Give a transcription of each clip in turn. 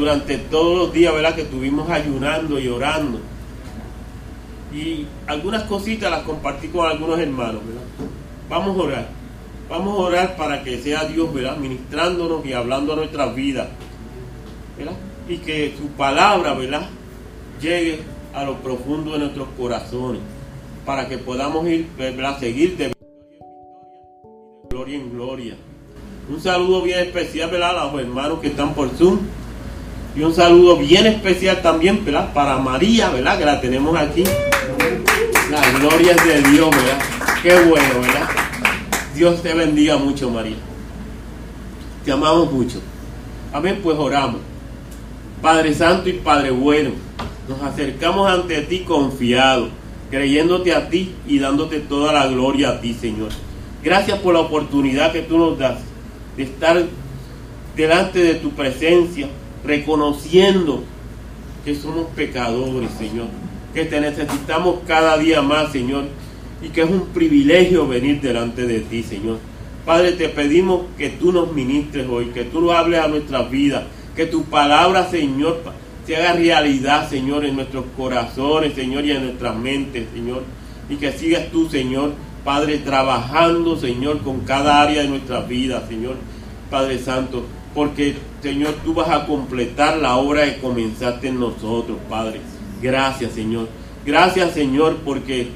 durante todos los días, ¿verdad? Que estuvimos ayunando y orando. Y algunas cositas las compartí con algunos hermanos, ¿verdad? Vamos a orar. Vamos a orar para que sea Dios, ¿verdad? Ministrándonos y hablando a nuestras vidas, ¿verdad? Y que su palabra, ¿verdad? Llegue a lo profundo de nuestros corazones, para que podamos ir, ¿verdad? Seguir de gloria en gloria. Un saludo bien especial, ¿verdad? A los hermanos que están por Zoom. Y un saludo bien especial también, ¿verdad? Para María, ¿verdad? Que la tenemos aquí. La gloria es de Dios, ¿verdad? Qué bueno, ¿verdad? Dios te bendiga mucho, María. Te amamos mucho. Amén, pues oramos. Padre Santo y Padre Bueno, nos acercamos ante ti confiados, creyéndote a ti y dándote toda la gloria a ti, Señor. Gracias por la oportunidad que tú nos das de estar delante de tu presencia, reconociendo que somos pecadores, Señor, que te necesitamos cada día más, Señor, y que es un privilegio venir delante de ti, Señor. Padre, te pedimos que tú nos ministres hoy, que tú nos hables a nuestras vidas, que tu palabra, Señor, se haga realidad, Señor, en nuestros corazones, Señor, y en nuestras mentes, Señor, y que sigas tú, Señor, Padre, trabajando, Señor, con cada área de nuestra vida, Señor, Padre Santo, porque, Señor, tú vas a completar la obra que comenzaste en nosotros, Padre. Gracias, Señor. Gracias, Señor, porque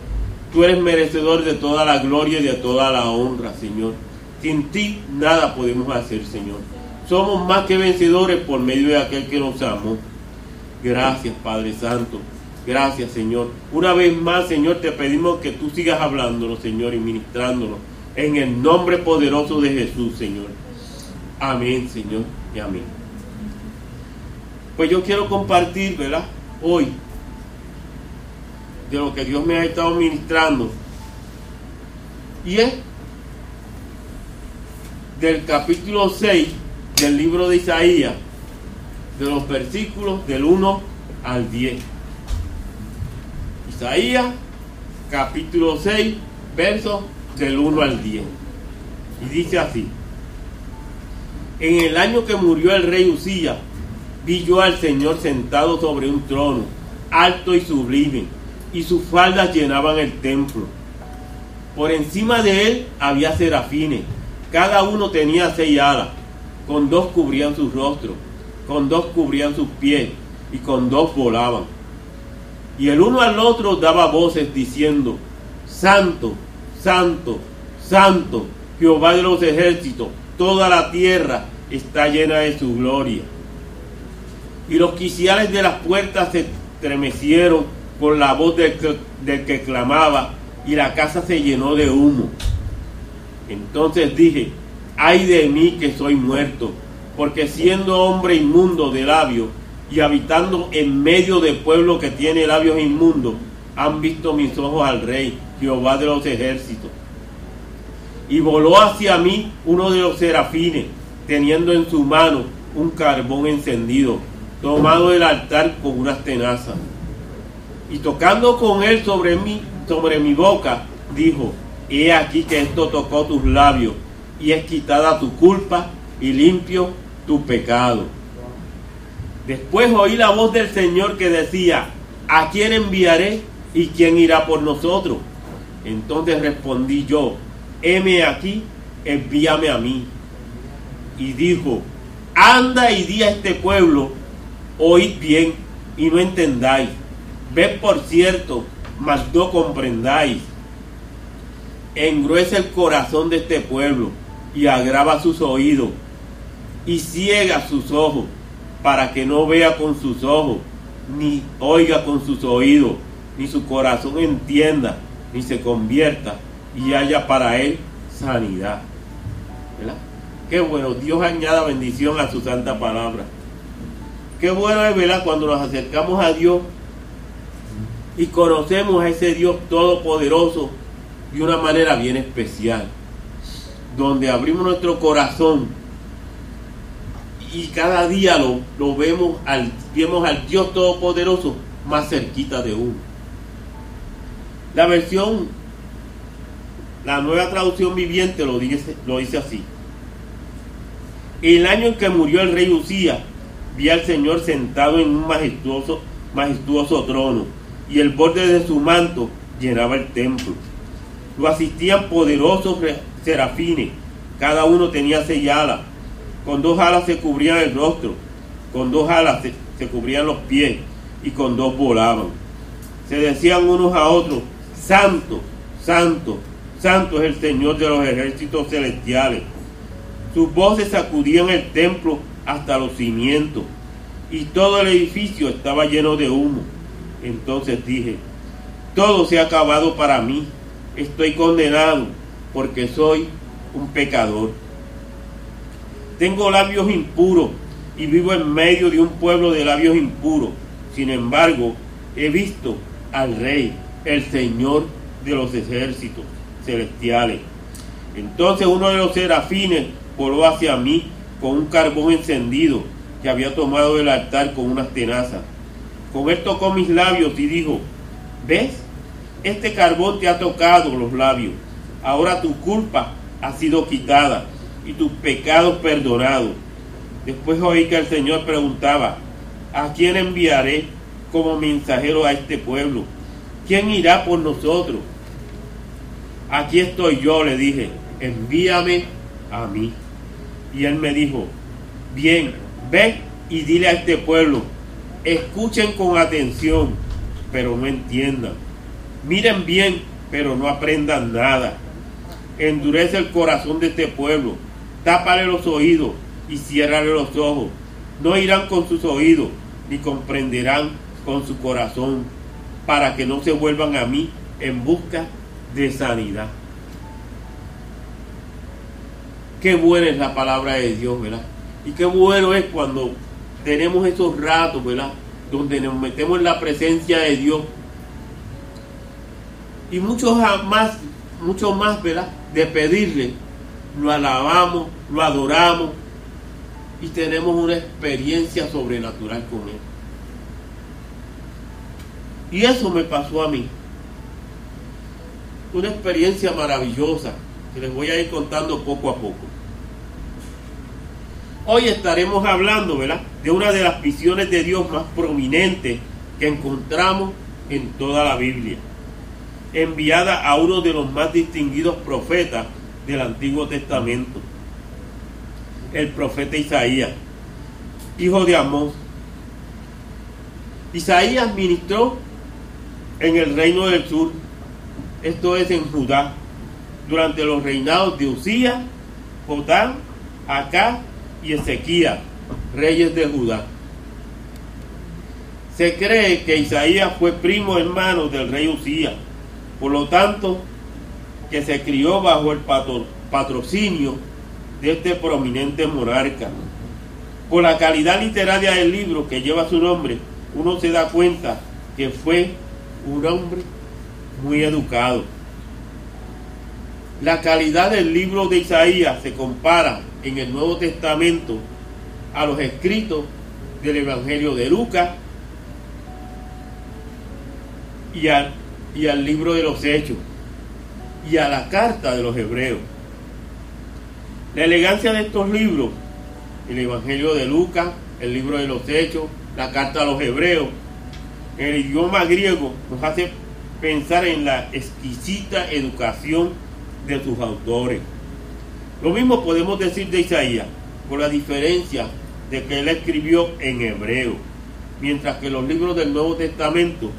tú eres merecedor de toda la gloria y de toda la honra, Señor. Sin ti nada podemos hacer, Señor. Somos más que vencedores por medio de aquel que nos amó. Gracias, Padre Santo. Gracias, Señor. Una vez más, Señor, te pedimos que tú sigas hablándonos, Señor, y ministrándonos. En el nombre poderoso de Jesús, Señor. Amén, Señor, y amén. Pues yo quiero compartir, ¿verdad? Hoy, de lo que Dios me ha estado ministrando. Y es del capítulo 6 del libro de Isaías, de los versículos del 1 al 10. Isaías, capítulo 6, versos del 1 al 10. Y dice así. En el año que murió el rey Usía, vi yo al Señor sentado sobre un trono, alto y sublime, y sus faldas llenaban el templo. Por encima de él había serafines, cada uno tenía seis alas, con dos cubrían sus rostros, con dos cubrían sus pies, y con dos volaban. Y el uno al otro daba voces diciendo, Santo, Santo, Santo, Jehová de los ejércitos, toda la tierra está llena de su gloria. Y los quiciales de las puertas se estremecieron con la voz del que, del que clamaba, y la casa se llenó de humo. Entonces dije, ay de mí que soy muerto, porque siendo hombre inmundo de labios y habitando en medio de pueblo que tiene labios inmundos, han visto mis ojos al rey, Jehová de los ejércitos. Y voló hacia mí uno de los serafines, teniendo en su mano un carbón encendido, tomado del altar con unas tenazas. Y tocando con él sobre mí, sobre mi boca, dijo, he aquí que esto tocó tus labios, y es quitada tu culpa y limpio tu pecado. Después oí la voz del Señor que decía, ¿a quién enviaré y quién irá por nosotros? Entonces respondí yo, heme aquí, envíame a mí. Y dijo, anda y di a este pueblo, oíd bien y no entendáis. Ved por cierto, mas no comprendáis. Engruesa el corazón de este pueblo y agrava sus oídos y ciega sus ojos para que no vea con sus ojos, ni oiga con sus oídos, ni su corazón entienda, ni se convierta y haya para él sanidad. ¿Verdad? Qué bueno, Dios añada bendición a su santa palabra. Qué bueno es, ¿verdad? Cuando nos acercamos a Dios y conocemos a ese Dios todopoderoso de una manera bien especial, donde abrimos nuestro corazón y cada día lo, vemos, al, vemos al Dios todopoderoso más cerquita de uno. La versión, la nueva traducción viviente lo lo dice así. El año en que murió el rey Usía, vi al Señor sentado en un majestuoso, trono, y el borde de su manto llenaba el templo. Lo asistían poderosos serafines, cada uno tenía seis alas, con dos alas se cubrían el rostro, con dos alas se, se cubrían los pies, y con dos volaban. Se decían unos a otros, Santo, Santo, Santo es el Señor de los ejércitos celestiales. Sus voces sacudían el templo hasta los cimientos, y todo el edificio estaba lleno de humo. Entonces dije, todo se ha acabado para mí, estoy condenado porque soy un pecador. Tengo labios impuros y vivo en medio de un pueblo de labios impuros. Sin embargo, he visto al Rey, el Señor de los ejércitos celestiales. Entonces uno de los serafines voló hacia mí con un carbón encendido que había tomado del altar con unas tenazas. Con esto tocó mis labios y dijo, ¿ves? Este carbón te ha tocado los labios. Ahora tu culpa ha sido quitada y tus pecados perdonados. Después oí que el Señor preguntaba, ¿a quién enviaré como mensajero a este pueblo? ¿Quién irá por nosotros? Aquí estoy yo, le dije, envíame a mí. Y él me dijo, bien, ven y dile a este pueblo, escuchen con atención, pero no entiendan. Miren bien, pero no aprendan nada. Endurece el corazón de este pueblo, tápale los oídos y ciérrale los ojos. No irán con sus oídos, ni comprenderán con su corazón, para que no se vuelvan a mí en busca de sanidad. Qué buena es la palabra de Dios, ¿verdad? Y qué bueno es cuando tenemos esos ratos, ¿verdad? Donde nos metemos en la presencia de Dios. Y muchos más, mucho más, ¿verdad? De pedirle, lo alabamos, lo adoramos y tenemos una experiencia sobrenatural con Él. Y eso me pasó a mí. Una experiencia maravillosa que les voy a ir contando poco a poco. Hoy estaremos hablando, ¿verdad?, de una de las visiones de Dios más prominentes que encontramos en toda la Biblia, enviada a uno de los más distinguidos profetas del Antiguo Testamento, el profeta Isaías, hijo de Amós. Isaías ministró en el reino del sur, esto es en Judá, durante los reinados de Usías, Jotán, Acá y Ezequías, reyes de Judá. Se cree que Isaías fue primo hermano del rey Usías, por lo tanto, que se crió bajo el patrocinio de este prominente monarca. Por la calidad literaria del libro que lleva su nombre, uno se da cuenta que fue un hombre muy educado. La calidad del libro de Isaías se compara en el Nuevo Testamento a los escritos del Evangelio de Lucas y al, libro de los Hechos y a la carta de los Hebreos. La elegancia de estos libros, el Evangelio de Lucas, el libro de los Hechos, la carta a los Hebreos, el idioma griego nos hace pensar en la exquisita educación de sus autores. Lo mismo podemos decir de Isaías, por la diferencia de que él escribió en hebreo, mientras que los libros del Nuevo Testamento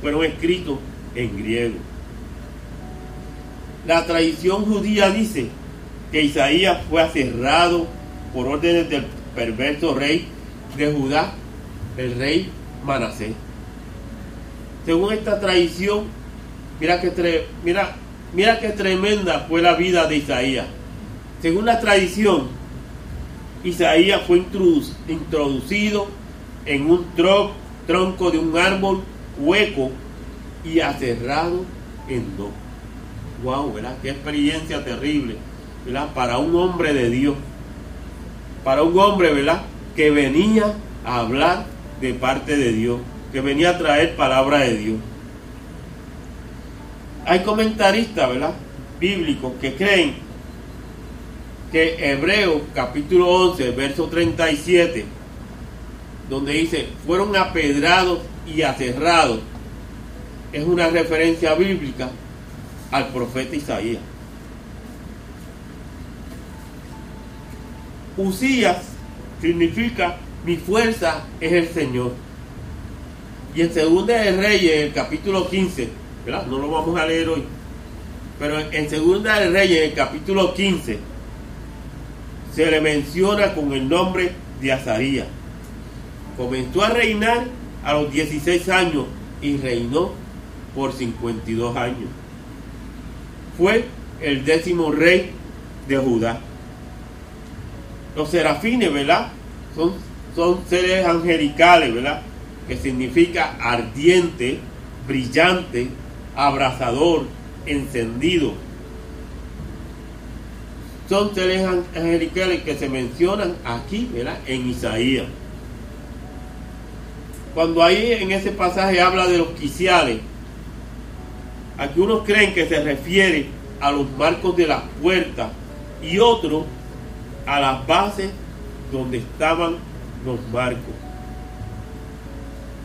fueron escritos en griego. La tradición judía dice que Isaías fue aserrado por órdenes del perverso rey de Judá, el rey Manasés. Según esta tradición, mira que, mira, mira qué tremenda fue la vida de Isaías. Según la tradición, Isaías fue introducido en un tronco de un árbol hueco y aserrado en dos. Wow, ¿verdad? Qué experiencia terrible, ¿verdad? Para un hombre de Dios. Para un hombre, ¿verdad? Que venía a hablar de parte de Dios, que venía a traer palabra de Dios. Hay comentaristas, ¿verdad? Bíblicos que creen Hebreos capítulo 11, verso 37, donde dice, fueron apedrados y aterrados, es una referencia bíblica al profeta Isaías. Usías significa mi fuerza es el Señor. Y en Segunda de Reyes, el capítulo 15, ¿verdad? No lo vamos a leer hoy. Pero en Segunda de Reyes, el capítulo 15, se le menciona con el nombre de Azarías. Comenzó a reinar a los 16 años y reinó por 52 años. Fue el décimo rey de Judá. Los serafines, ¿verdad? Son, son seres angelicales, ¿verdad? Que significa ardiente, brillante, abrazador, encendido. Son seres angelicales que se mencionan aquí, ¿verdad? En Isaías. Cuando ahí en ese pasaje habla de los quiciales, aquí unos creen que se refiere a los marcos de las puertas y otros a las bases donde estaban los marcos.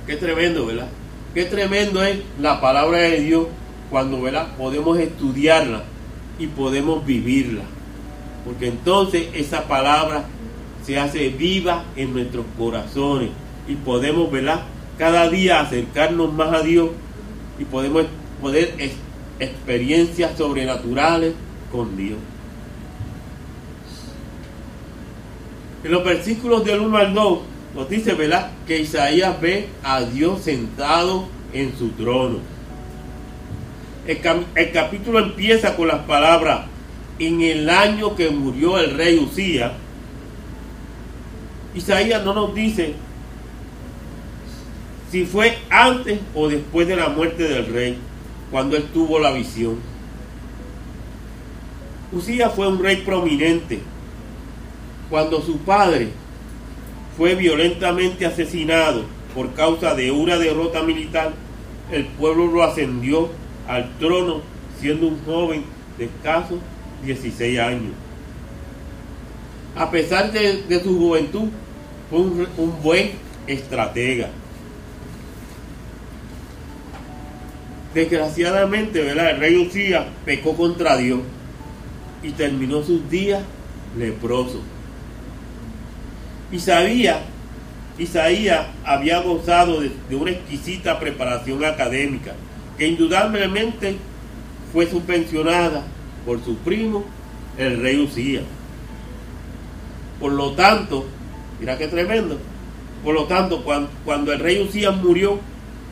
Qué tremendo, ¿verdad? Qué tremendo es la palabra de Dios cuando, ¿verdad? Podemos estudiarla y podemos vivirla. Porque entonces esa palabra se hace viva en nuestros corazones y podemos, ¿verdad? Cada día acercarnos más a Dios y podemos poder experiencias sobrenaturales con Dios. En los versículos del 1 al 2 nos dice, ¿verdad? Que Isaías ve a Dios sentado en su trono. El, el capítulo empieza con las palabras, en el año que murió el rey Usías, Isaías no nos dice si fue antes o después de la muerte del rey, cuando él tuvo la visión. Usías fue un rey prominente. Cuando su padre fue violentamente asesinado por causa de una derrota militar, el pueblo lo ascendió al trono siendo un joven de 16 años. A pesar de, su juventud, fue un, buen estratega. Desgraciadamente, ¿verdad? el rey Usías pecó contra Dios y terminó sus días leproso. Y sabía, Isaías había gozado de, de una exquisita preparación académica, que indudablemente fue subvencionada por su primo, el rey Usías. Por lo tanto, mira qué tremendo, por lo tanto, cuando, el rey Usías murió,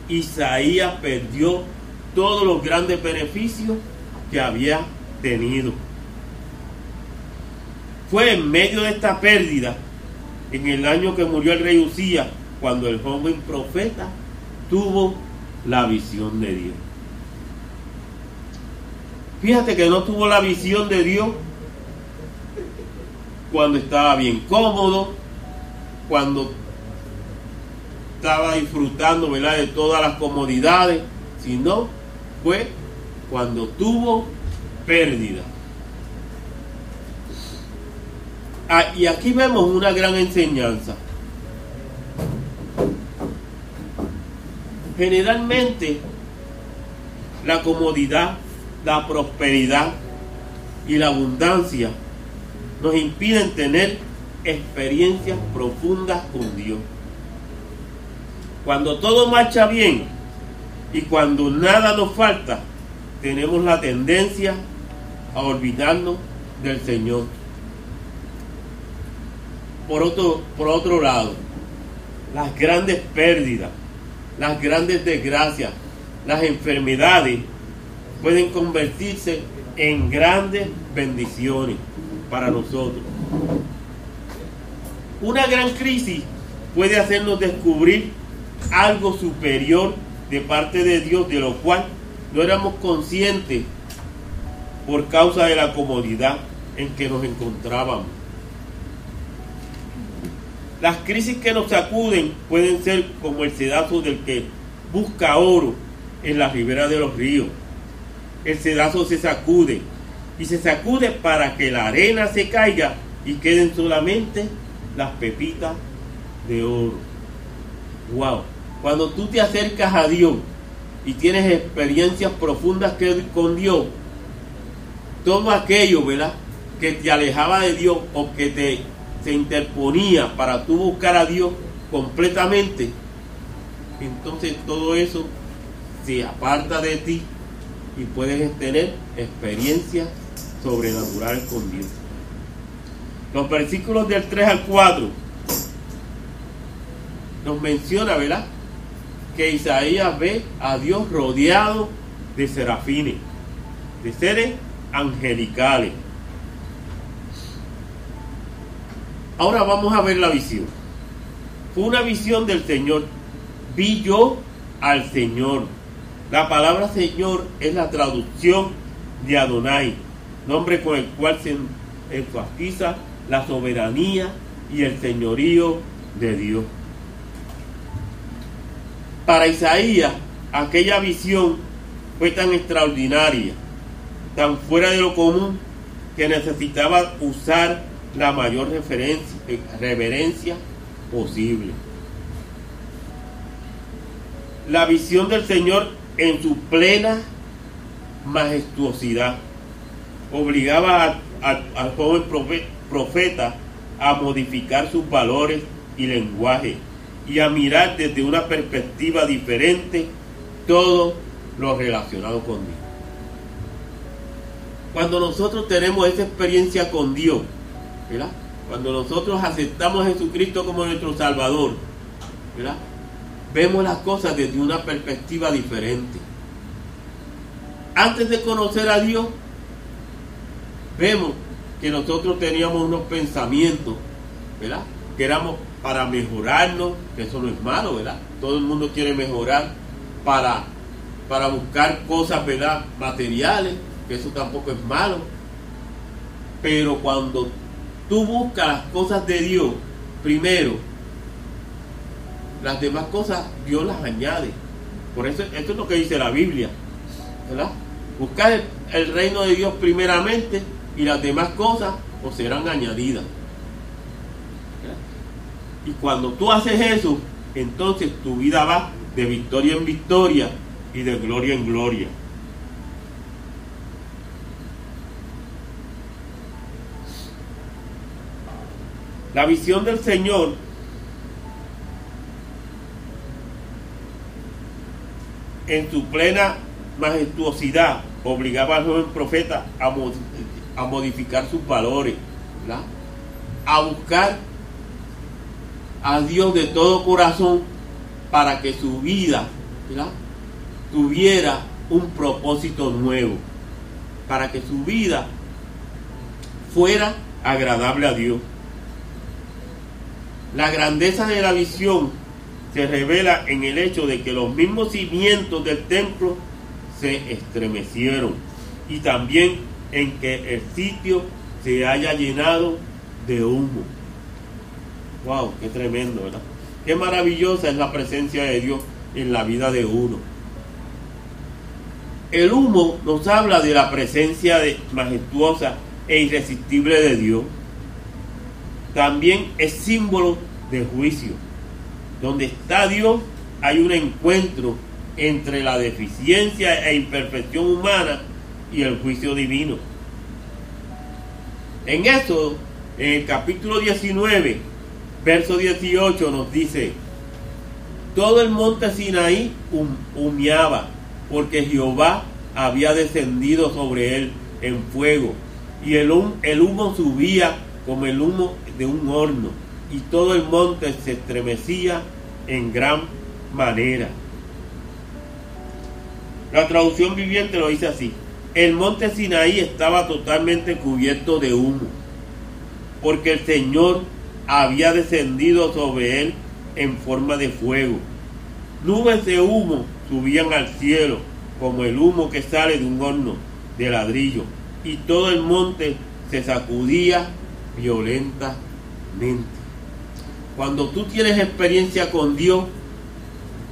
Isaías perdió todos los grandes beneficios que había tenido. Fue en medio de esta pérdida, en el año que murió el rey Usías, cuando el joven profeta tuvo la visión de Dios. Fíjate que no tuvo la visión de Dios cuando estaba bien cómodo, cuando estaba disfrutando de todas las comodidades, sino fue cuando tuvo pérdida. Ah, y aquí vemos una gran enseñanza. Generalmente la comodidad la prosperidad y la abundancia nos impiden tener experiencias profundas con Dios. Cuando todo marcha bien y cuando nada nos falta, tenemos la tendencia a olvidarnos del Señor. Por otro, por otro lado, las grandes pérdidas, las grandes desgracias, las enfermedades pueden convertirse en grandes bendiciones para nosotros. Una gran crisis puede hacernos descubrir algo superior de parte de Dios, de lo cual no éramos conscientes por causa de la comodidad en que nos encontrábamos. Las crisis que nos sacuden pueden ser como el sedazo del que busca oro en la ribera de los ríos el sedazo se sacude y se sacude para que la arena se caiga y queden solamente las pepitas de oro. Wow. Cuando tú te acercas a Dios y tienes experiencias profundas que, con Dios, todo aquello, ¿verdad? Que te alejaba de Dios o que te se interponía para tú buscar a Dios completamente, entonces todo eso se aparta de ti y puedes tener experiencias sobrenaturales con Dios. Los versículos del 3 al 4 nos menciona, ¿verdad? Que Isaías ve a Dios rodeado de serafines, de seres angelicales. Ahora vamos a ver la visión. Fue una visión del Señor. Vi yo al Señor. La palabra Señor es la traducción de Adonai, nombre con el cual se enfatiza la soberanía y el señorío de Dios. Para Isaías, aquella visión fue tan extraordinaria, tan fuera de lo común, que necesitaba usar la mayor referencia, reverencia posible. La visión del Señor en su plena majestuosidad obligaba al joven profeta a modificar sus valores y lenguaje y a mirar desde una perspectiva diferente todo lo relacionado con Dios. Cuando nosotros tenemos esa experiencia con Dios, cuando nosotros aceptamos a Jesucristo como nuestro Salvador, Vemos las cosas desde una perspectiva diferente. Antes de conocer a Dios, vemos que nosotros teníamos unos pensamientos, ¿verdad? Que éramos para mejorarnos, que eso no es malo, ¿verdad? Todo el mundo quiere mejorar para, para buscar cosas, ¿verdad? Materiales, que eso tampoco es malo. Pero cuando tú buscas las cosas de Dios primero, las demás cosas Dios las añade. Por eso esto es lo que dice la Biblia. ¿verdad? Buscar el, reino de Dios primeramente y las demás cosas os serán añadidas. Y cuando tú haces eso, entonces tu vida va de victoria en victoria y de gloria en gloria. La visión del Señor en su plena majestuosidad obligaba al joven profeta a, modificar sus valores, a buscar a Dios de todo corazón para que su vida tuviera un propósito nuevo, para que su vida fuera agradable a Dios. La grandeza de la visión se revela en el hecho de que los mismos cimientos del templo se estremecieron y también en que el sitio se haya llenado de humo. ¡Wow! ¡Qué tremendo, ¿verdad? Qué maravillosa es la presencia de Dios en la vida de uno. El humo nos habla de la presencia majestuosa e irresistible de Dios. También es símbolo de juicio donde está Dios, hay un encuentro entre la deficiencia e imperfección humana y el juicio divino. En eso, en el capítulo 19, verso 18 nos dice, todo el monte Sinaí humeaba, porque Jehová había descendido sobre él en fuego, y el, el humo subía como el humo de un horno y todo el monte se estremecía en gran manera. La traducción viviente lo dice así. El monte Sinaí estaba totalmente cubierto de humo, porque el Señor había descendido sobre él en forma de fuego. Nubes de humo subían al cielo, como el humo que sale de un horno de ladrillo, y todo el monte se sacudía violentamente. Cuando tú tienes experiencia con Dios,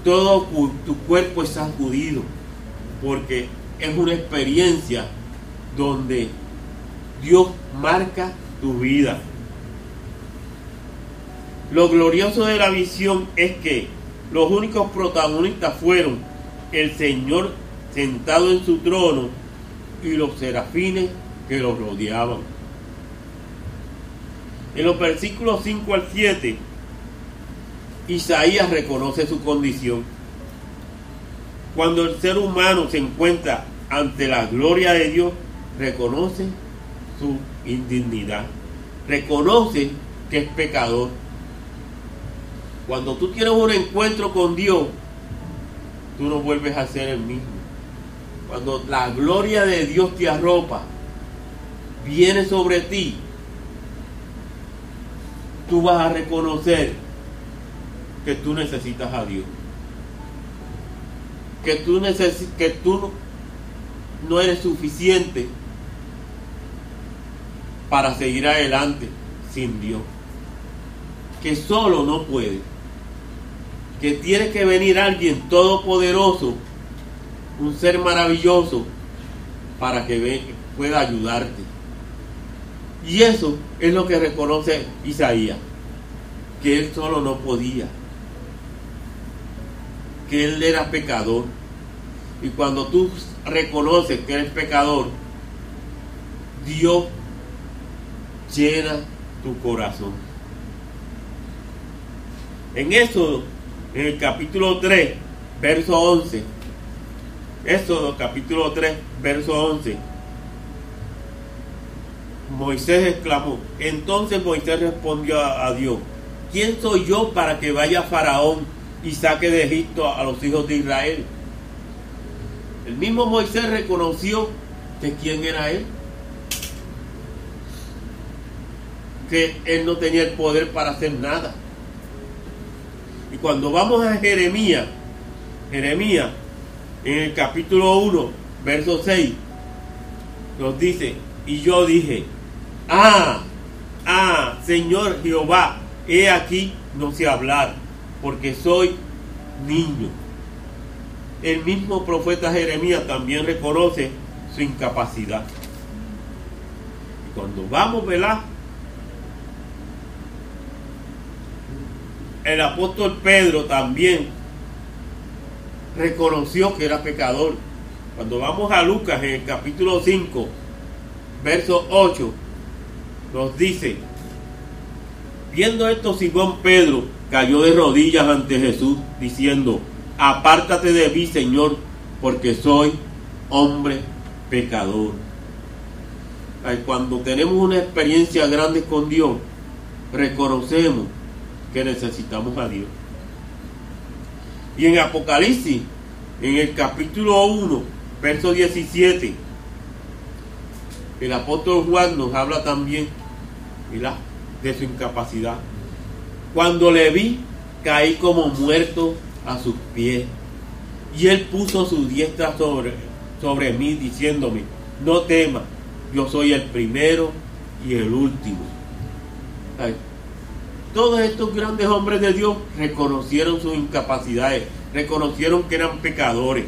todo tu cuerpo es sacudido, porque es una experiencia donde Dios marca tu vida. Lo glorioso de la visión es que los únicos protagonistas fueron el Señor sentado en su trono y los serafines que lo rodeaban. En los versículos 5 al 7, Isaías reconoce su condición. Cuando el ser humano se encuentra ante la gloria de Dios, reconoce su indignidad, reconoce que es pecador. Cuando tú tienes un encuentro con Dios, tú no vuelves a ser el mismo. Cuando la gloria de Dios te arropa, viene sobre ti, tú vas a reconocer que tú necesitas a Dios. Que tú, que tú no eres suficiente para seguir adelante sin Dios. Que solo no puede. Que tiene que venir alguien todopoderoso, un ser maravilloso, para que pueda ayudarte. Y eso es lo que reconoce Isaías, que él solo no podía, que él era pecador. Y cuando tú reconoces que eres pecador, Dios llena tu corazón. En eso, en el capítulo 3, verso 11, Éxodo capítulo 3, verso 11, Moisés exclamó, entonces Moisés respondió a, Dios, ¿quién soy yo para que vaya Faraón y saque de Egipto a los hijos de Israel? El mismo Moisés reconoció que quién era él. Que él no tenía el poder para hacer nada. Y cuando vamos a Jeremías, Jeremías, en el capítulo 1, verso 6, nos dice, y yo dije, ah, ah, Señor Jehová, he aquí no sé hablar, porque soy niño. El mismo profeta Jeremías también reconoce su incapacidad. Y cuando vamos, ¿verdad? El apóstol Pedro también reconoció que era pecador. Cuando vamos a Lucas en el capítulo 5, verso 8, nos dice, viendo esto Simón Pedro cayó de rodillas ante Jesús diciendo, apártate de mí Señor, porque soy hombre pecador. Cuando tenemos una experiencia grande con Dios, reconocemos que necesitamos a Dios. Y en Apocalipsis, en el capítulo 1, verso 17, el apóstol Juan nos habla también de su incapacidad. Cuando le vi, caí como muerto a sus pies. Y él puso su diestra sobre, sobre mí, diciéndome, no temas, yo soy el primero y el último. Todos estos grandes hombres de Dios reconocieron sus incapacidades, reconocieron que eran pecadores.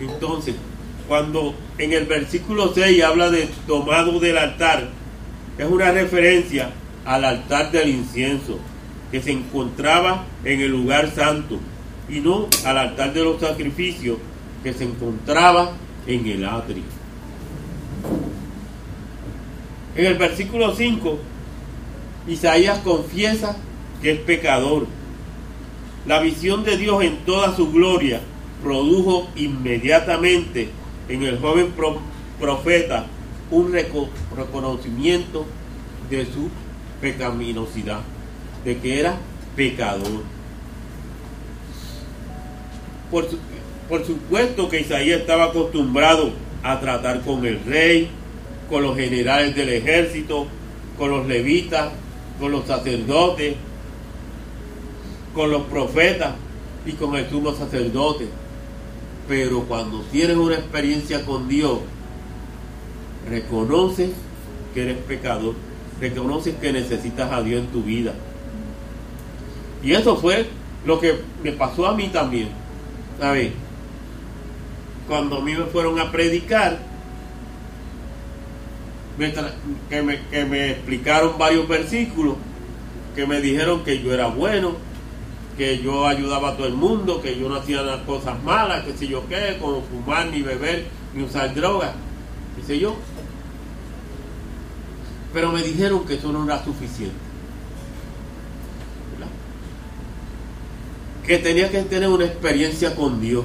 Entonces, cuando en el versículo 6 habla de tomado del altar, es una referencia al altar del incienso que se encontraba en el lugar santo y no al altar de los sacrificios que se encontraba en el atrio. En el versículo 5, Isaías confiesa que es pecador. La visión de Dios en toda su gloria produjo inmediatamente en el joven profeta un reconocimiento de su pecaminosidad, de que era pecador. Por, por supuesto que Isaías estaba acostumbrado a tratar con el rey, con los generales del ejército, con los levitas, con los sacerdotes, con los profetas y con el sumo sacerdote. Pero cuando tienes una experiencia con Dios, reconoces que eres pecador, reconoces que necesitas a Dios en tu vida. Y eso fue lo que me pasó a mí también. ¿Sabes? Cuando a mí me fueron a predicar, que, me, que me explicaron varios versículos, que me dijeron que yo era bueno, que yo ayudaba a todo el mundo, que yo no hacía las cosas malas, que sé yo qué, como fumar, ni beber, ni usar drogas, qué sé yo. Pero me dijeron que eso no era suficiente. Que tenía que tener una experiencia con Dios.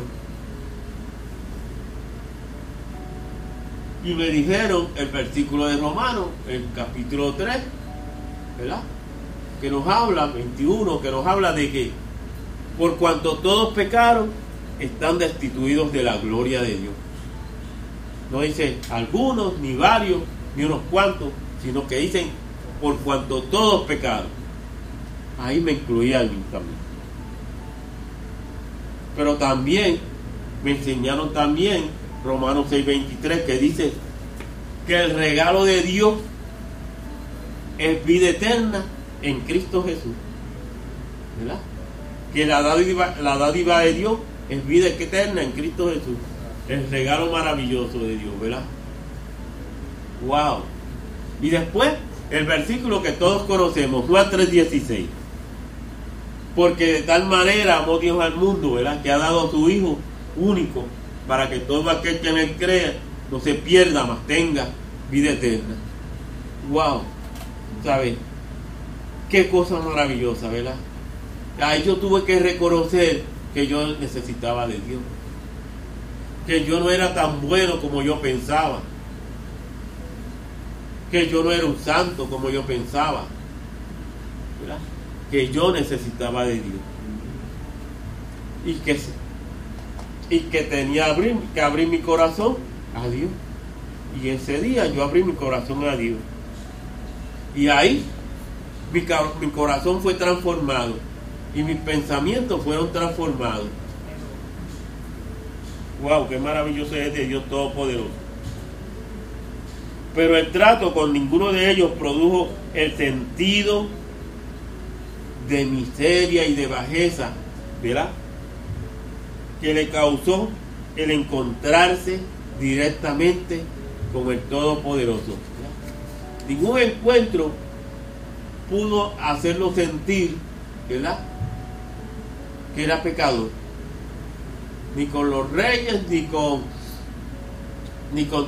Y me dijeron el versículo de Romanos, el capítulo 3, ¿verdad? Que nos habla, 21, que nos habla de que por cuanto todos pecaron, están destituidos de la gloria de Dios. No dice algunos, ni varios, ni unos cuantos, sino que dicen por cuanto todos pecaron. Ahí me incluía el también. Pero también me enseñaron también Romanos 6:23 que dice que el regalo de Dios es vida eterna en Cristo Jesús. ¿Verdad? Que la dádiva, la dádiva de Dios es vida eterna en Cristo Jesús. El regalo maravilloso de Dios, ¿verdad? Wow. Y después, el versículo que todos conocemos, Juan 3:16. Porque de tal manera amó Dios al mundo, ¿verdad? Que ha dado a su Hijo único para que todo aquel que en él crea no se pierda, mas tenga vida eterna. ¡Wow! ¿Sabes? Qué cosa maravillosa, ¿verdad? Ahí yo tuve que reconocer que yo necesitaba de Dios. Que yo no era tan bueno como yo pensaba. Que yo no era un santo como yo pensaba. Que yo necesitaba de Dios. Y que y que tenía que abrir mi corazón a Dios. Y ese día yo abrí mi corazón a Dios. Y ahí mi, mi corazón fue transformado y mis pensamientos fueron transformados. Wow, qué maravilloso es de Dios Todopoderoso. Pero el trato con ninguno de ellos produjo el sentido de miseria y de bajeza, ¿verdad? que le causó el encontrarse directamente con el Todopoderoso. Ningún encuentro pudo hacerlo sentir, ¿verdad? Que era pecador. Ni con los reyes, ni con, ni con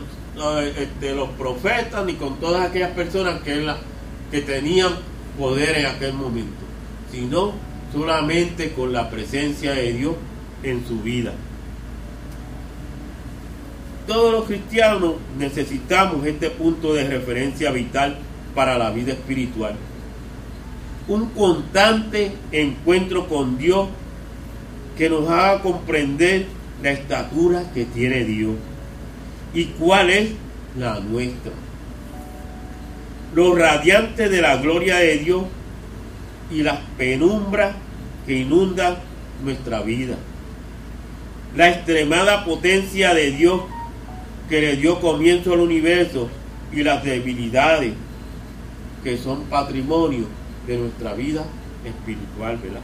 este, los profetas, ni con todas aquellas personas que, que tenían poder en aquel momento, sino solamente con la presencia de Dios en su vida. Todos los cristianos necesitamos este punto de referencia vital para la vida espiritual. Un constante encuentro con Dios que nos haga comprender la estatura que tiene Dios y cuál es la nuestra. Lo radiante de la gloria de Dios y las penumbras que inundan nuestra vida la extremada potencia de Dios que le dio comienzo al universo y las debilidades que son patrimonio de nuestra vida espiritual, ¿verdad?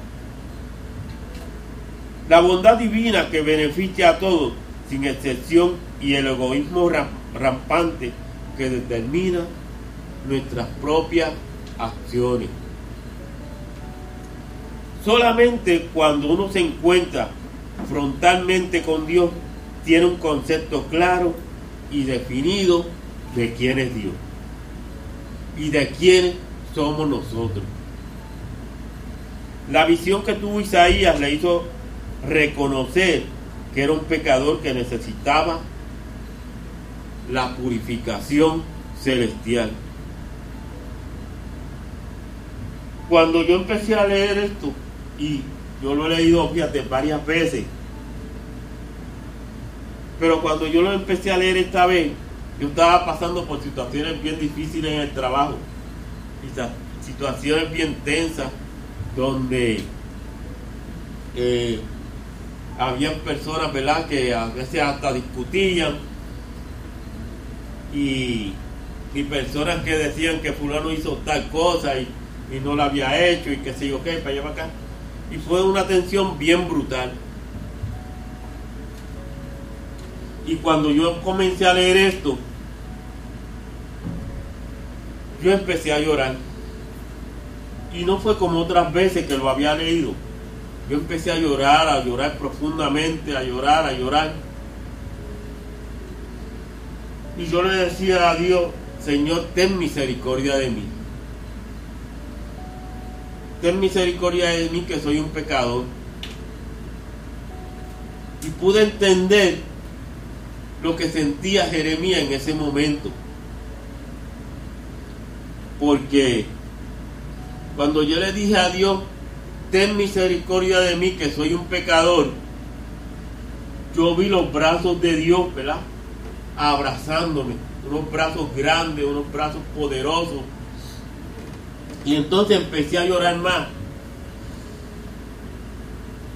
La bondad divina que beneficia a todos, sin excepción, y el egoísmo rampante que determina nuestras propias acciones. Solamente cuando uno se encuentra frontalmente con Dios, tiene un concepto claro y definido de quién es Dios y de quién somos nosotros. La visión que tuvo Isaías le hizo reconocer que era un pecador que necesitaba la purificación celestial. Cuando yo empecé a leer esto y yo lo he leído, fíjate, varias veces. Pero cuando yo lo empecé a leer esta vez, yo estaba pasando por situaciones bien difíciles en el trabajo. Situaciones bien tensas donde eh, había personas, ¿verdad?, que a veces hasta discutían y, y personas que decían que fulano hizo tal cosa y, y no la había hecho y que sé yo qué, para allá para acá y fue una tensión bien brutal. Y cuando yo comencé a leer esto, yo empecé a llorar. Y no fue como otras veces que lo había leído. Yo empecé a llorar, a llorar profundamente, a llorar, a llorar. Y yo le decía a Dios, Señor, ten misericordia de mí. Ten misericordia de mí que soy un pecador. Y pude entender lo que sentía Jeremías en ese momento. Porque cuando yo le dije a Dios, ten misericordia de mí que soy un pecador, yo vi los brazos de Dios, ¿verdad? Abrazándome, unos brazos grandes, unos brazos poderosos. Y entonces empecé a llorar más.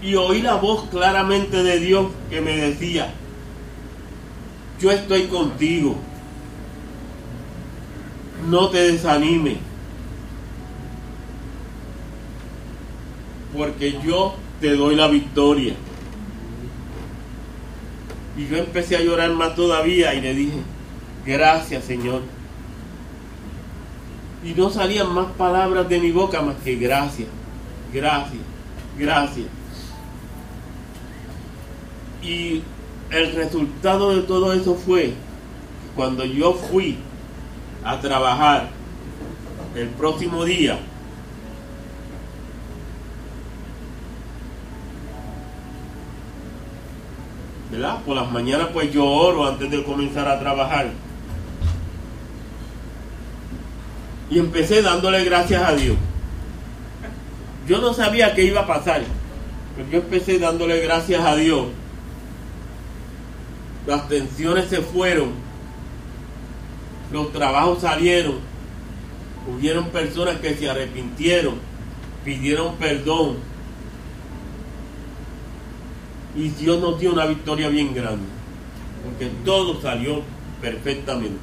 Y oí la voz claramente de Dios que me decía, yo estoy contigo. No te desanimes. Porque yo te doy la victoria. Y yo empecé a llorar más todavía y le dije, gracias Señor. Y no salían más palabras de mi boca más que gracias, gracias, gracias. Y el resultado de todo eso fue cuando yo fui a trabajar el próximo día, Por las mañanas pues yo oro antes de comenzar a trabajar. Y empecé dándole gracias a Dios. Yo no sabía qué iba a pasar, pero yo empecé dándole gracias a Dios las tensiones se fueron, los trabajos salieron, hubieron personas que se arrepintieron, pidieron perdón. Y Dios nos dio una victoria bien grande, porque todo salió perfectamente.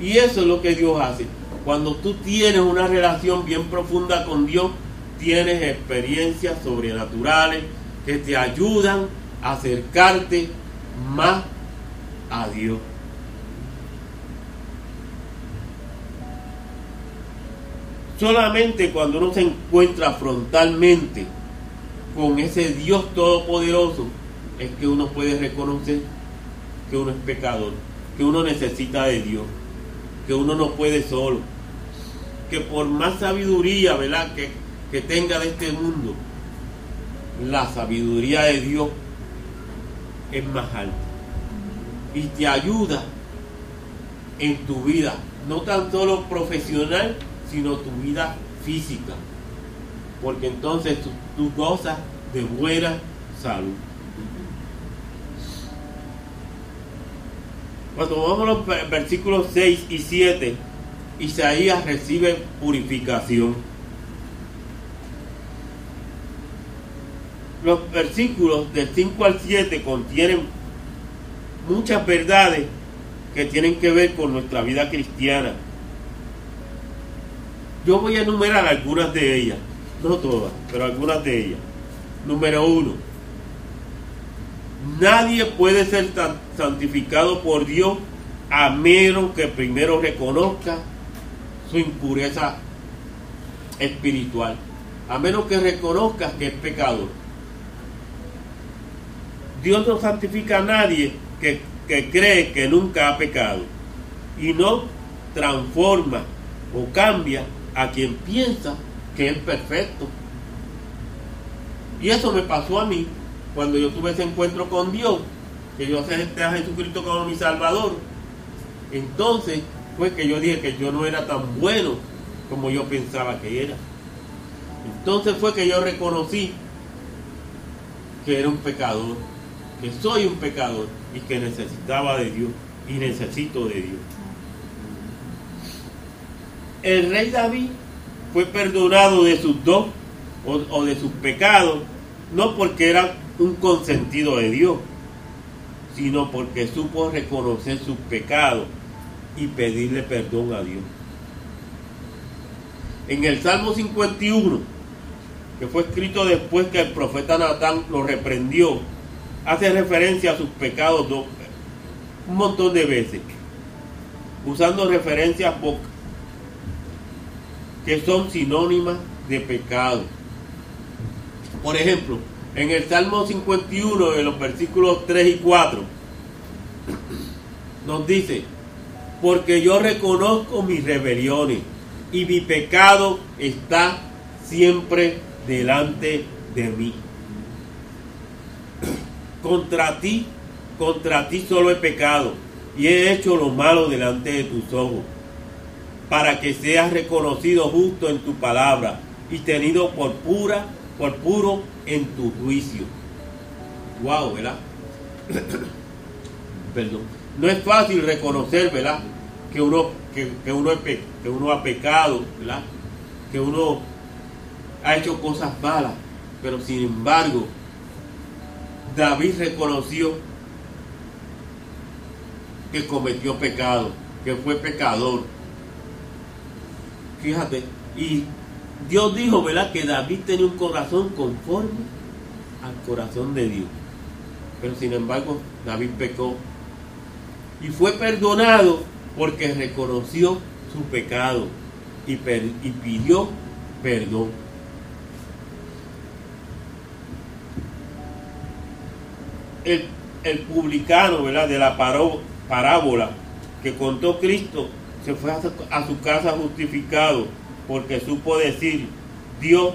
Y eso es lo que Dios hace. Cuando tú tienes una relación bien profunda con Dios, tienes experiencias sobrenaturales que te ayudan a acercarte más a Dios. Solamente cuando uno se encuentra frontalmente con ese Dios todopoderoso es que uno puede reconocer que uno es pecador, que uno necesita de Dios, que uno no puede solo, que por más sabiduría, ¿verdad?, que, que tenga de este mundo, la sabiduría de Dios es más alto. Y te ayuda en tu vida, no tan solo profesional, sino tu vida física. Porque entonces tú, gozas de buena salud. Cuando vamos a los versículos 6 y 7, Isaías recibe purificación. los versículos del 5 al 7 contienen muchas verdades que tienen que ver con nuestra vida cristiana. Yo voy a enumerar algunas de ellas, no todas, pero algunas de ellas. Número uno, nadie puede ser santificado por Dios a menos que primero reconozca su impureza espiritual, a menos que reconozca que es pecador. Dios no santifica a nadie que, cree que nunca ha pecado y no transforma o cambia a quien piensa que es perfecto. Y eso me pasó a mí cuando yo tuve ese encuentro con Dios, que yo acepté a Jesucristo como mi Salvador. Entonces fue que yo dije que yo no era tan bueno como yo pensaba que era. Entonces fue que yo reconocí que era un pecador que soy un pecador y que necesitaba de Dios y necesito de Dios. El rey David fue perdonado de sus dos o, de sus pecados, no porque era un consentido de Dios, sino porque supo reconocer sus pecados y pedirle perdón a Dios. En el Salmo 51, que fue escrito después que el profeta Natán lo reprendió hace referencia a sus pecados un montón de veces, usando referencias que son sinónimas de pecado. Por ejemplo, en el Salmo 51, en los versículos 3 y 4, nos dice, porque yo reconozco mis rebeliones y mi pecado está siempre delante de mí. Contra ti, contra ti solo he pecado y he hecho lo malo delante de tus ojos, para que seas reconocido justo en tu palabra y tenido por pura, por puro en tu juicio. Wow, ¿verdad? Perdón. No es fácil reconocer, ¿verdad? Que uno, que, uno, que uno ha pecado, ¿verdad? Que uno ha hecho cosas malas, pero sin embargo, David reconoció que cometió pecado, que fue pecador. Fíjate, y Dios dijo, ¿verdad? Que David tenía un corazón conforme al corazón de Dios. Pero sin embargo, David pecó. Y fue perdonado porque reconoció su pecado y, pidió perdón. El, el publicano, ¿verdad? De la parábola que contó Cristo se fue a su casa justificado porque supo decir, Dios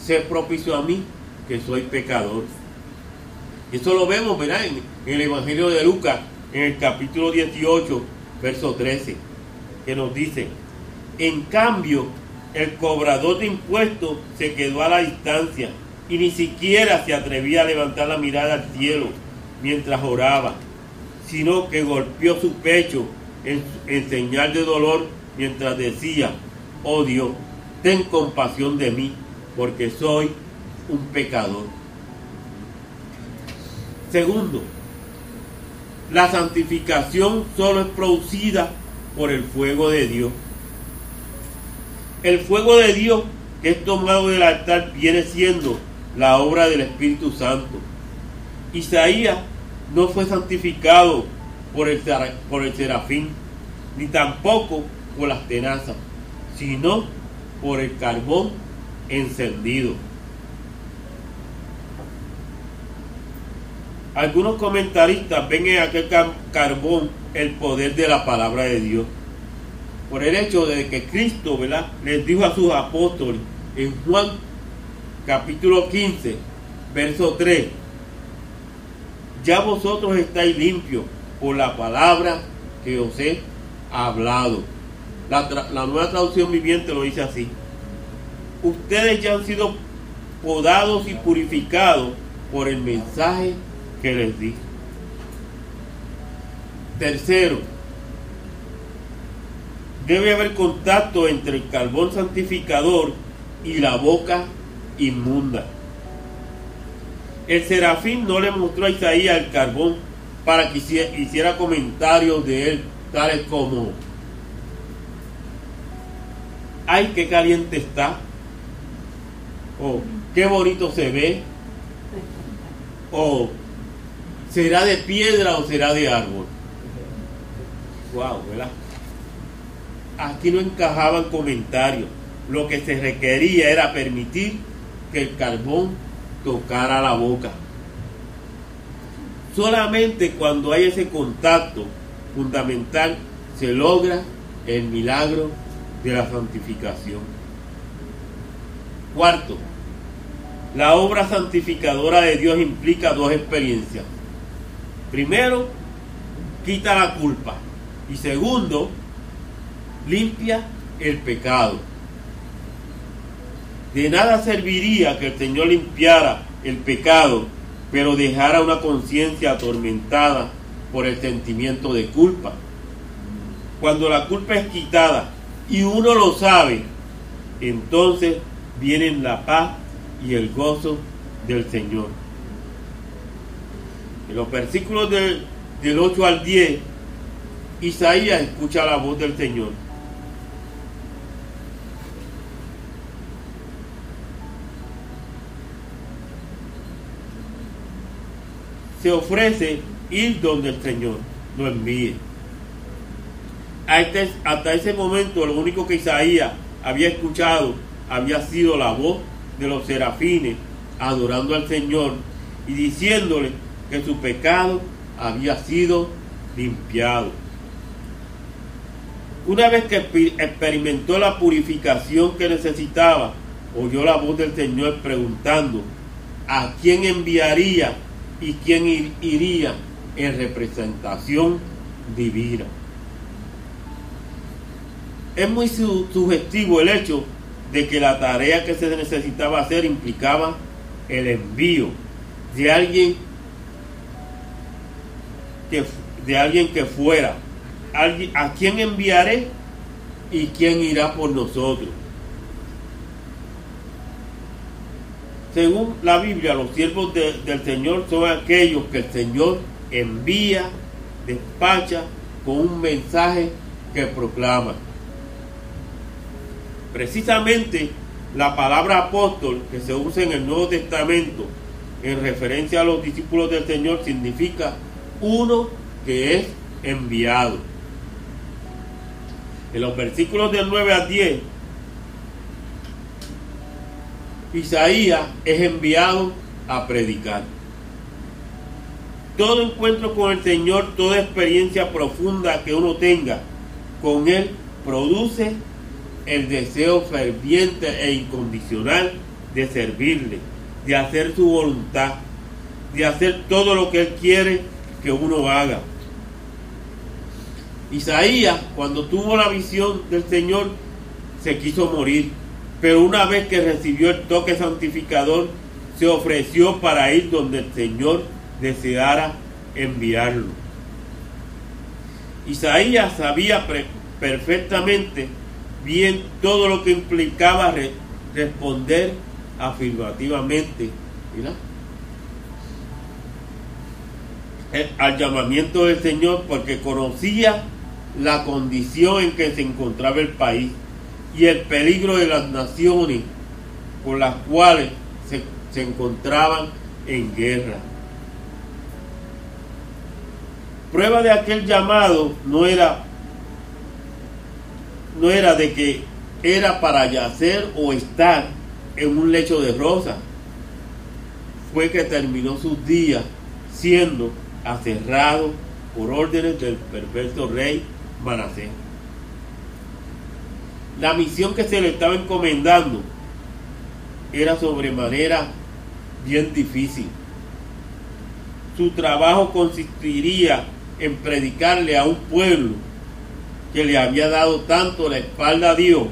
se propició a mí que soy pecador. Eso lo vemos, ¿verdad? En, en, el Evangelio de Lucas, en el capítulo 18, verso 13, que nos dice, en cambio, el cobrador de impuestos se quedó a la distancia y ni siquiera se atrevía a levantar la mirada al cielo mientras oraba, sino que golpeó su pecho en, señal de dolor mientras decía, oh Dios, ten compasión de mí, porque soy un pecador. Segundo, la santificación solo es producida por el fuego de Dios. El fuego de Dios que es tomado del altar viene siendo la obra del Espíritu Santo. Isaías no fue santificado por el, por el serafín, ni tampoco por las tenazas, sino por el carbón encendido. Algunos comentaristas ven en aquel carbón el poder de la palabra de Dios. Por el hecho de que Cristo ¿verdad? les dijo a sus apóstoles en Juan capítulo 15, verso 3, ya vosotros estáis limpios por la palabra que os he hablado. La, nueva traducción viviente lo dice así. Ustedes ya han sido podados y purificados por el mensaje que les di. Tercero, debe haber contacto entre el carbón santificador y la boca inmunda. El serafín no le mostró a Isaías el carbón para que hiciera comentarios de él, tales como, ay, qué caliente está, o qué bonito se ve, o será de piedra o será de árbol. Wow, ¿verdad? Aquí no encajaban comentarios. Lo que se requería era permitir que el carbón tocara la boca. Solamente cuando hay ese contacto fundamental se logra el milagro de la santificación. Cuarto, la obra santificadora de Dios implica dos experiencias. Primero, quita la culpa. Y segundo, limpia el pecado. De nada serviría que el Señor limpiara el pecado, pero dejara una conciencia atormentada por el sentimiento de culpa. Cuando la culpa es quitada y uno lo sabe, entonces vienen la paz y el gozo del Señor. En los versículos del, del 8 al 10, Isaías escucha la voz del Señor se ofrece ir donde el Señor lo envíe. Hasta ese momento lo único que Isaías había escuchado había sido la voz de los serafines adorando al Señor y diciéndole que su pecado había sido limpiado. Una vez que experimentó la purificación que necesitaba, oyó la voz del Señor preguntando a quién enviaría y quién iría en representación divina. Es muy sugestivo el hecho de que la tarea que se necesitaba hacer implicaba el envío de alguien que, de alguien que fuera. ¿A quién enviaré y quién irá por nosotros? Según la Biblia, los siervos del Señor son aquellos que el Señor envía, despacha con un mensaje que proclama. Precisamente la palabra apóstol que se usa en el Nuevo Testamento en referencia a los discípulos del Señor significa uno que es enviado. En los versículos del 9 a 10, Isaías es enviado a predicar. Todo encuentro con el Señor, toda experiencia profunda que uno tenga con Él, produce el deseo ferviente e incondicional de servirle, de hacer su voluntad, de hacer todo lo que Él quiere que uno haga. Isaías, cuando tuvo la visión del Señor, se quiso morir, pero una vez que recibió el toque santificador, se ofreció para ir donde el Señor deseara enviarlo. Isaías sabía perfectamente bien todo lo que implicaba responder afirmativamente al llamamiento del Señor porque conocía la condición en que se encontraba el país y el peligro de las naciones con las cuales se, se encontraban en guerra. Prueba de aquel llamado no era no era de que era para yacer o estar en un lecho de rosa. Fue que terminó sus días siendo aserrado por órdenes del perverso rey Manasés. La misión que se le estaba encomendando era sobremanera bien difícil. Su trabajo consistiría en predicarle a un pueblo que le había dado tanto la espalda a Dios,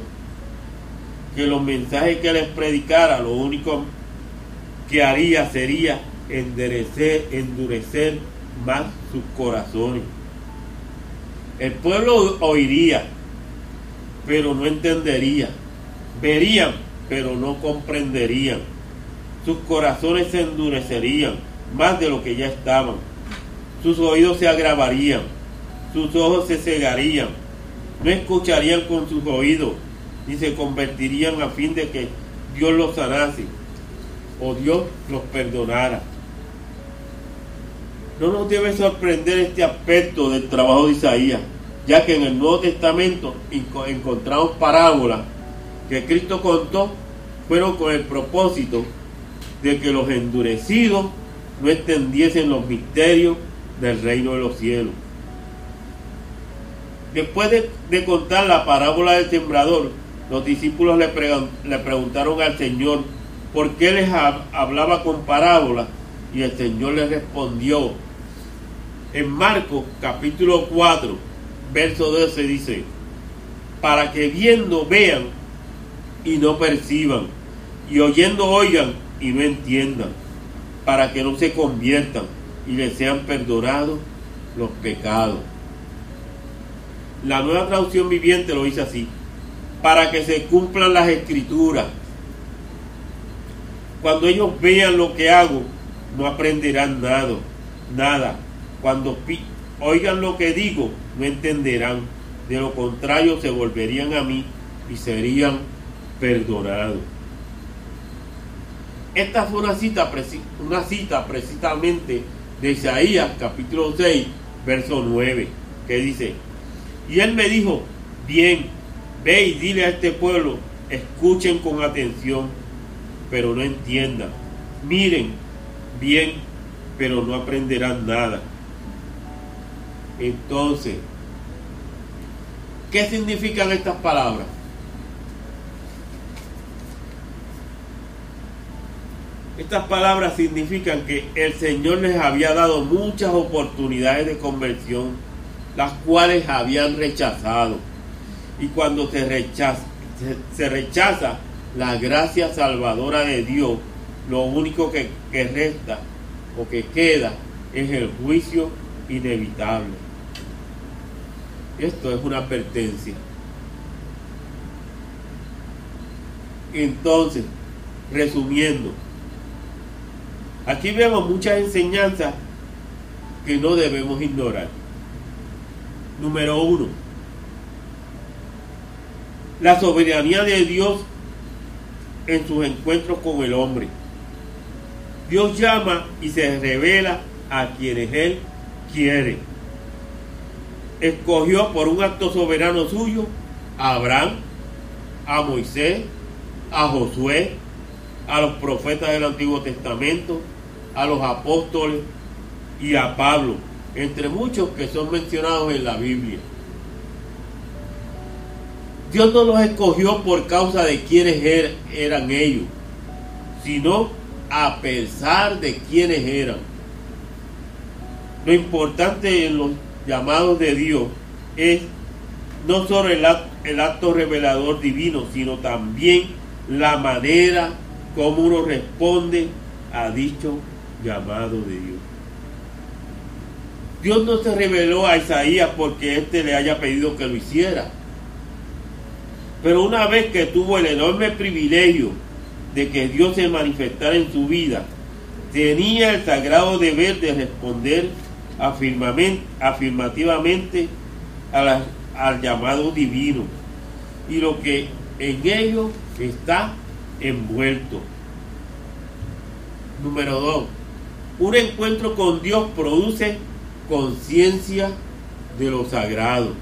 que los mensajes que les predicara, lo único que haría sería endurecer, endurecer más sus corazones. El pueblo oiría, pero no entendería. Verían, pero no comprenderían. Sus corazones se endurecerían más de lo que ya estaban. Sus oídos se agravarían. Sus ojos se cegarían no escucharían con sus oídos y se convertirían a fin de que Dios los sanase o Dios los perdonara. No nos debe sorprender este aspecto del trabajo de Isaías, ya que en el Nuevo Testamento encontramos parábolas que Cristo contó fueron con el propósito de que los endurecidos no extendiesen los misterios del reino de los cielos. Después de, contar la parábola del sembrador, los discípulos le, le preguntaron al Señor por qué les hablaba con parábolas y el Señor les respondió. En Marcos capítulo 4, verso 12 dice, para que viendo vean y no perciban, y oyendo oigan y no entiendan, para que no se conviertan y les sean perdonados los pecados. La nueva traducción viviente lo dice así, para que se cumplan las escrituras. Cuando ellos vean lo que hago, no aprenderán nada, nada. Cuando oigan lo que digo, no entenderán. De lo contrario, se volverían a mí y serían perdonados. Esta fue una cita, precisamente de Isaías capítulo 6, verso 9, que dice, y él me dijo, bien, ve y dile a este pueblo, escuchen con atención, pero no entiendan. Miren bien, pero no aprenderán nada. Entonces, ¿qué significan estas palabras? Estas palabras significan que el Señor les había dado muchas oportunidades de conversión, las cuales habían rechazado. Y cuando se rechaza, la gracia salvadora de Dios, lo único que resta o que queda es el juicio inevitable. Esto es una advertencia. Entonces, resumiendo, Aquí vemos muchas enseñanzas que no debemos ignorar. Número uno, la soberanía de Dios en sus encuentros con el hombre. Dios llama y se revela a quienes Él quiere. Escogió por un acto soberano suyo a Abraham, a Moisés, a Josué, a los profetas del Antiguo Testamento, a los apóstoles y a Pablo, entre muchos que son mencionados en la Biblia. Dios no los escogió por causa de quienes er-, eran ellos, sino a pesar de quienes eran. Lo importante en los llamados de Dios es no solo el acto, revelador divino, sino también la manera como uno responde a dicho llamado de Dios. Dios no se reveló a Isaías porque éste le haya pedido que lo hiciera. Pero una vez que tuvo el enorme privilegio de que Dios se manifestara en su vida, tenía el sagrado deber de responder afirmativamente al llamado divino y lo que en ello está envuelto. Número 2. Un encuentro con Dios produce conciencia de lo sagrado.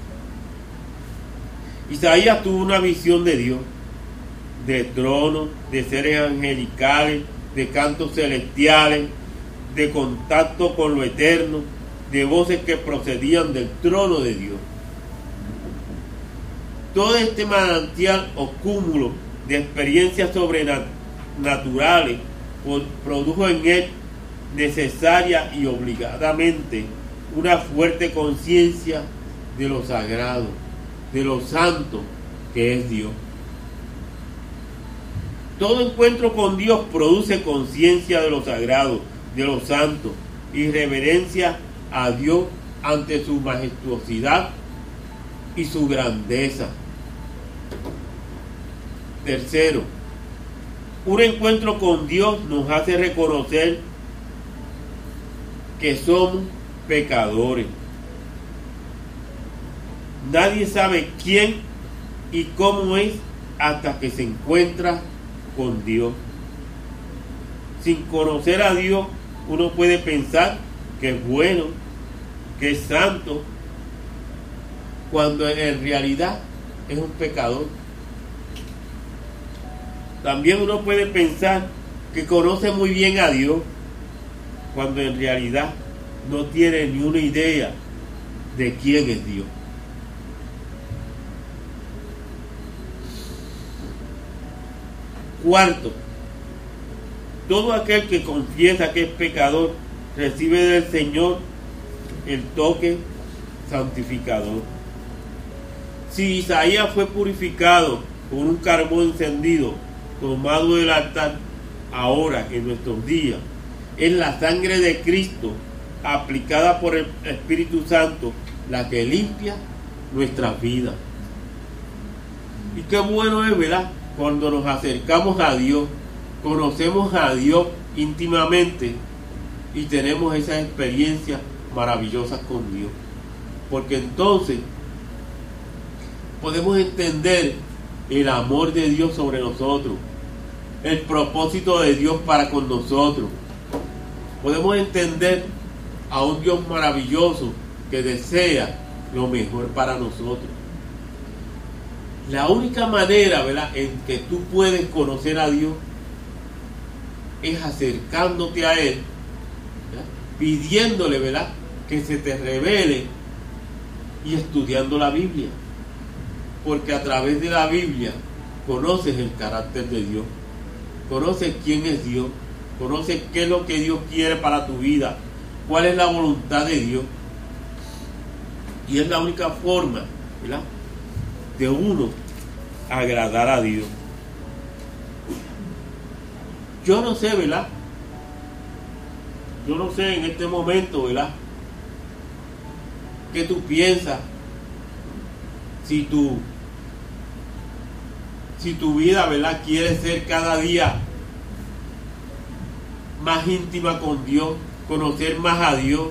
Isaías tuvo una visión de Dios, de tronos, de seres angelicales, de cantos celestiales, de contacto con lo eterno, de voces que procedían del trono de Dios. Todo este manantial o cúmulo de experiencias sobrenaturales produjo en él necesaria y obligadamente una fuerte conciencia de lo sagrado, de lo santo que es Dios. Todo encuentro con Dios produce conciencia de lo sagrado, de lo santo y reverencia a Dios ante su majestuosidad y su grandeza. Tercero, un encuentro con Dios nos hace reconocer que somos pecadores. Nadie sabe quién y cómo es hasta que se encuentra con Dios. Sin conocer a Dios, uno puede pensar que es bueno, que es santo, cuando en realidad es un pecador. También uno puede pensar que conoce muy bien a Dios, cuando en realidad no tiene ni una idea de quién es Dios. Cuarto, todo aquel que confiesa que es pecador recibe del Señor el toque santificador. Si Isaías fue purificado con un carbón encendido tomado del altar, ahora en nuestros días es la sangre de Cristo aplicada por el Espíritu Santo la que limpia nuestras vidas. Y qué bueno es, ¿verdad? Cuando nos acercamos a Dios, conocemos a Dios íntimamente y tenemos esas experiencias maravillosas con Dios. Porque entonces podemos entender el amor de Dios sobre nosotros, el propósito de Dios para con nosotros, podemos entender a un Dios maravilloso que desea lo mejor para nosotros. La única manera, ¿verdad?, en que tú puedes conocer a Dios es acercándote a Él, pidiéndole, ¿verdad?, que se te revele y estudiando la Biblia. Porque a través de la Biblia conoces el carácter de Dios, conoces quién es Dios, conoces qué es lo que Dios quiere para tu vida, cuál es la voluntad de Dios. Y es la única forma, ¿verdad? de uno agradar a Dios. Yo no sé, ¿verdad? Yo no sé en este momento, ¿verdad? ¿Qué tú piensas? Si tu, si tu vida, ¿verdad? Quiere ser cada día más íntima con Dios, conocer más a Dios.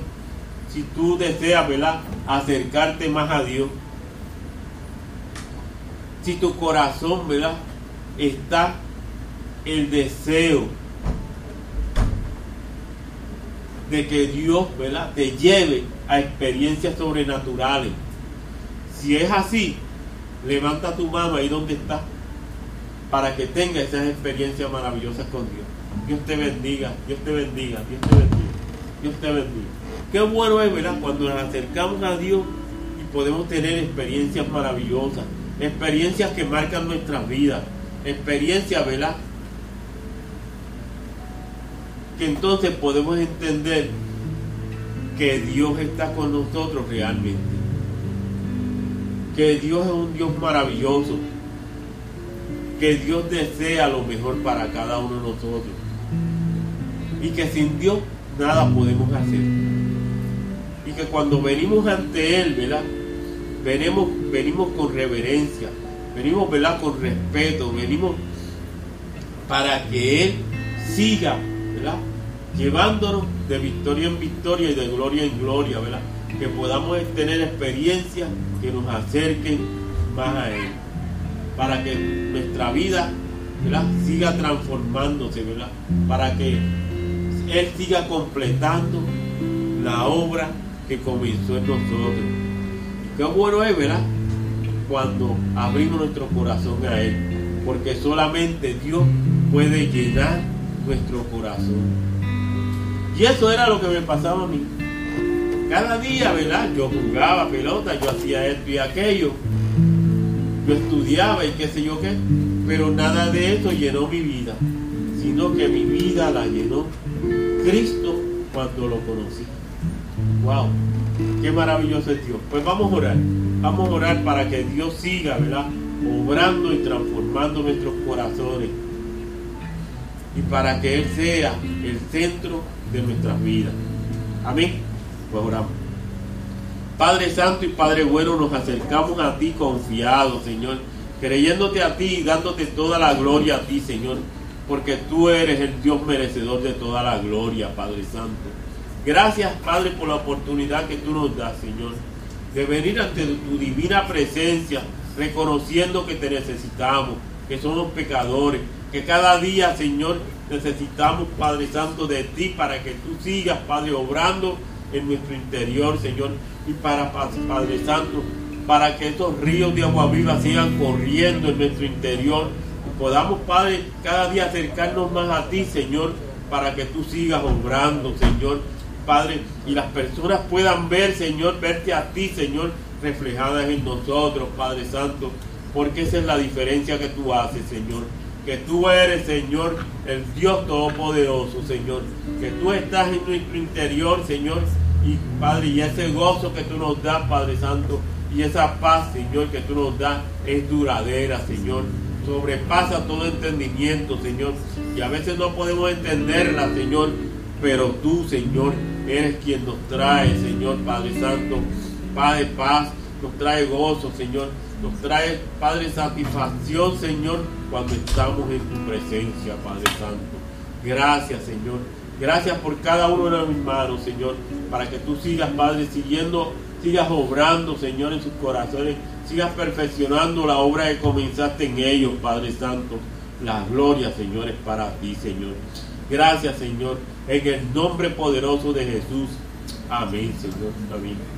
Si tú deseas, ¿verdad? Acercarte más a Dios si tu corazón, ¿verdad? Está el deseo de que Dios, ¿verdad? Te lleve a experiencias sobrenaturales. Si es así, levanta tu mano ahí donde está para que tenga esas experiencias maravillosas con Dios. Dios te bendiga, Dios te bendiga, Dios te bendiga, Dios te bendiga. Qué bueno es, ¿verdad? Cuando nos acercamos a Dios y podemos tener experiencias maravillosas experiencias que marcan nuestras vidas, experiencias, ¿verdad? Que entonces podemos entender que Dios está con nosotros realmente. Que Dios es un Dios maravilloso. Que Dios desea lo mejor para cada uno de nosotros. Y que sin Dios nada podemos hacer. Y que cuando venimos ante Él, ¿verdad? venimos, venimos con reverencia, venimos ¿verdad? con respeto, venimos para que Él siga llevándonos de victoria en victoria y de gloria en gloria, ¿verdad? que podamos tener experiencias que nos acerquen más a Él, para que nuestra vida ¿verdad? siga transformándose, ¿verdad? para que Él siga completando la obra que comenzó en nosotros. Qué bueno es, ¿verdad? Cuando abrimos nuestro corazón a Él. Porque solamente Dios puede llenar nuestro corazón. Y eso era lo que me pasaba a mí. Cada día, ¿verdad? Yo jugaba pelota, yo hacía esto y aquello. Yo estudiaba y qué sé yo qué. Pero nada de eso llenó mi vida. Sino que mi vida la llenó Cristo cuando lo conocí. ¡Wow! Qué maravilloso es Dios. Pues vamos a orar. Vamos a orar para que Dios siga, ¿verdad? Obrando y transformando nuestros corazones. Y para que Él sea el centro de nuestras vidas. Amén. Pues oramos. Padre Santo y Padre Bueno, nos acercamos a ti confiados, Señor, creyéndote a ti y dándote toda la gloria a ti, Señor, porque tú eres el Dios merecedor de toda la gloria, Padre Santo. Gracias, Padre, por la oportunidad que tú nos das, Señor, de venir ante tu divina presencia, reconociendo que te necesitamos, que somos pecadores, que cada día, Señor, necesitamos, Padre Santo, de ti para que tú sigas, Padre, obrando en nuestro interior, Señor, y para, Padre Santo, para que estos ríos de agua viva sigan corriendo en nuestro interior. Y podamos, Padre, cada día acercarnos más a ti, Señor, para que tú sigas obrando, Señor. Padre, y las personas puedan ver, Señor, verte a ti, Señor, reflejadas en nosotros, Padre Santo, porque esa es la diferencia que tú haces, Señor. Que tú eres, Señor, el Dios Todopoderoso, Señor. Que tú estás en nuestro interior, Señor. Y Padre, y ese gozo que tú nos das, Padre Santo, y esa paz, Señor, que tú nos das, es duradera, Señor. Sobrepasa todo entendimiento, Señor. Y a veces no podemos entenderla, Señor. Pero tú, Señor, Eres quien nos trae, Señor Padre Santo, Padre paz, nos trae gozo, Señor. Nos trae, Padre, satisfacción, Señor, cuando estamos en tu presencia, Padre Santo. Gracias, Señor. Gracias por cada uno de mis manos, Señor, para que tú sigas, Padre, siguiendo, sigas obrando, Señor, en sus corazones, sigas perfeccionando la obra que comenzaste en ellos, Padre Santo. La gloria, Señor, es para ti, Señor. Gracias, Señor. En el nombre poderoso de Jesús. Amén, Señor. Amén.